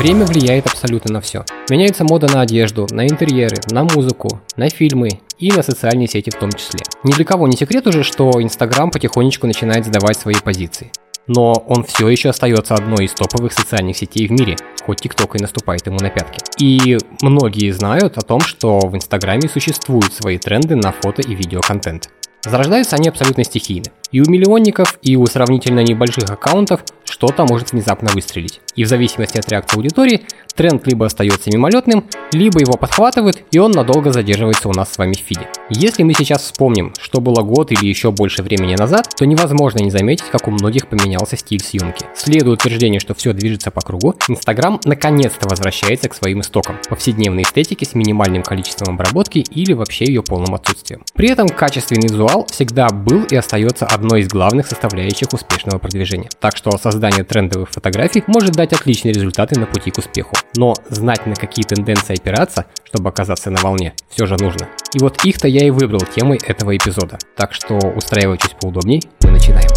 Время влияет абсолютно на все. Меняется мода на одежду, на интерьеры, на музыку, на фильмы и на социальные сети в том числе. Ни для кого не секрет уже, что Инстаграм потихонечку начинает сдавать свои позиции. Но он все еще остается одной из топовых социальных сетей в мире, хоть ТикТок и наступает ему на пятки. И многие знают о том, что в Инстаграме существуют свои тренды на фото и видеоконтент. Зарождаются они абсолютно стихийно. И у миллионников, и у сравнительно небольших аккаунтов что-то может внезапно выстрелить. И в зависимости от реакции аудитории, тренд либо остается мимолетным, либо его подхватывают, и он надолго задерживается у нас с вами в фиде. Если мы сейчас вспомним, что было год или еще больше времени назад, то невозможно не заметить, как у многих поменялся стиль съемки. Следуя утверждению, что все движется по кругу, Инстаграм наконец-то возвращается к своим истокам, повседневной эстетике с минимальным количеством обработки или вообще ее полным отсутствием. При этом качественный визуал всегда был и остается одной из главных составляющих успешного продвижения. Так что создание трендовых фотографий может дать отличные результаты на пути к успеху. Но знать, на какие тенденции опираться, чтобы оказаться на волне, все же нужно. И вот их-то я и выбрал темой этого эпизода. Так что устраивайтесь поудобней, мы начинаем.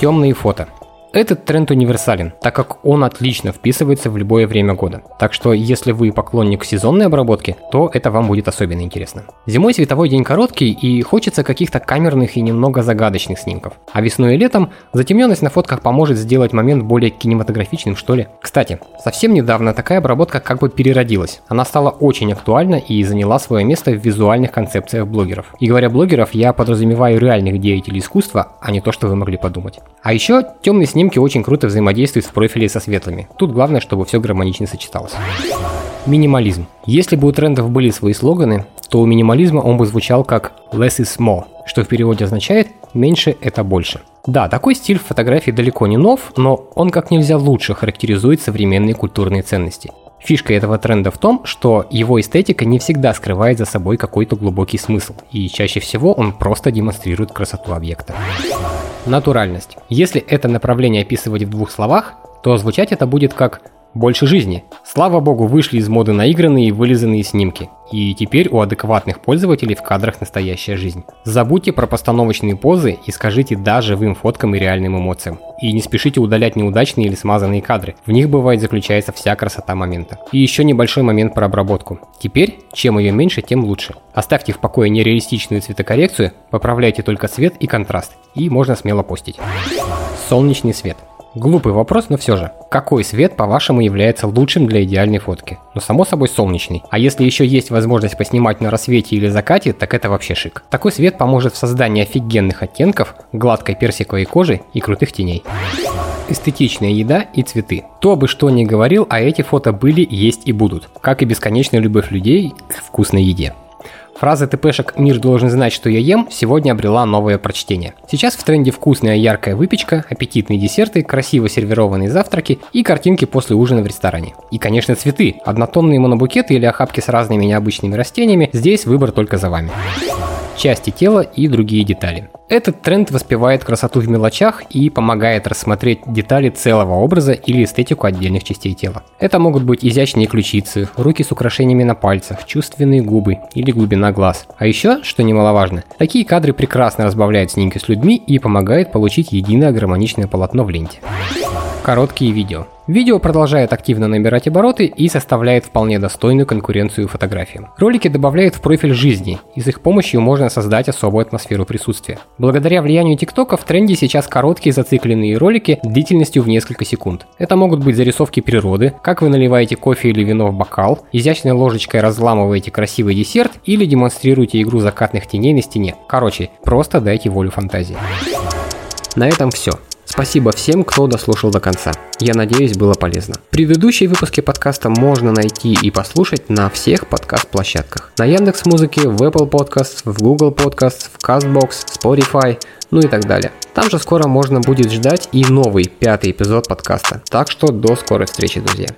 Темные фото. Этот тренд универсален, так как он отлично вписывается в любое время года. Так что если вы поклонник сезонной обработки, то это вам будет особенно интересно. Зимой световой день короткий и хочется каких-то камерных и немного загадочных снимков. А весной и летом затемненность на фотках поможет сделать момент более кинематографичным что ли. Кстати, совсем недавно такая обработка как бы переродилась. Она стала очень актуальна и заняла свое место в визуальных концепциях блогеров. И говоря блогеров, я подразумеваю реальных деятелей искусства, а не то, что вы могли подумать. А еще темный снег снимки очень круто взаимодействуют в профиле со светлыми. Тут главное, чтобы все гармонично сочеталось. Минимализм. Если бы у трендов были свои слоганы, то у минимализма он бы звучал как less is more, что в переводе означает меньше это больше. Да, такой стиль в фотографии далеко не нов, но он как нельзя лучше характеризует современные культурные ценности. Фишка этого тренда в том, что его эстетика не всегда скрывает за собой какой-то глубокий смысл, и чаще всего он просто демонстрирует красоту объекта. Натуральность. Если это направление описывать в двух словах, то звучать это будет как больше жизни. Слава богу, вышли из моды наигранные и вылизанные снимки. И теперь у адекватных пользователей в кадрах настоящая жизнь. Забудьте про постановочные позы и скажите да живым фоткам и реальным эмоциям. И не спешите удалять неудачные или смазанные кадры. В них бывает заключается вся красота момента. И еще небольшой момент про обработку. Теперь, чем ее меньше, тем лучше. Оставьте в покое нереалистичную цветокоррекцию, поправляйте только цвет и контраст. И можно смело постить. Солнечный свет. Глупый вопрос, но все же. Какой свет, по-вашему, является лучшим для идеальной фотки? Ну, само собой, солнечный. А если еще есть возможность поснимать на рассвете или закате, так это вообще шик. Такой свет поможет в создании офигенных оттенков, гладкой персиковой кожи и крутых теней. Эстетичная еда и цветы. Кто бы что ни говорил, а эти фото были, есть и будут. Как и бесконечная любовь людей к вкусной еде. Фраза ТПшек «Мир должен знать, что я ем» сегодня обрела новое прочтение. Сейчас в тренде вкусная яркая выпечка, аппетитные десерты, красиво сервированные завтраки и картинки после ужина в ресторане. И, конечно, цветы. Однотонные монобукеты или охапки с разными необычными растениями, здесь выбор только за вами части тела и другие детали. Этот тренд воспевает красоту в мелочах и помогает рассмотреть детали целого образа или эстетику отдельных частей тела. Это могут быть изящные ключицы, руки с украшениями на пальцах, чувственные губы или глубина глаз. А еще, что немаловажно, такие кадры прекрасно разбавляют снимки с людьми и помогают получить единое гармоничное полотно в ленте. Короткие видео. Видео продолжает активно набирать обороты и составляет вполне достойную конкуренцию фотографиям. Ролики добавляют в профиль жизни, и с их помощью можно создать особую атмосферу присутствия. Благодаря влиянию ТикТока в тренде сейчас короткие зацикленные ролики длительностью в несколько секунд. Это могут быть зарисовки природы, как вы наливаете кофе или вино в бокал, изящной ложечкой разламываете красивый десерт или демонстрируете игру закатных теней на стене. Короче, просто дайте волю фантазии. На этом все. Спасибо всем, кто дослушал до конца. Я надеюсь, было полезно. Предыдущие выпуски подкаста можно найти и послушать на всех подкаст-площадках. На Яндекс Музыке, в Apple Podcasts, в Google Podcasts, в CastBox, Spotify, ну и так далее. Там же скоро можно будет ждать и новый пятый эпизод подкаста. Так что до скорой встречи, друзья.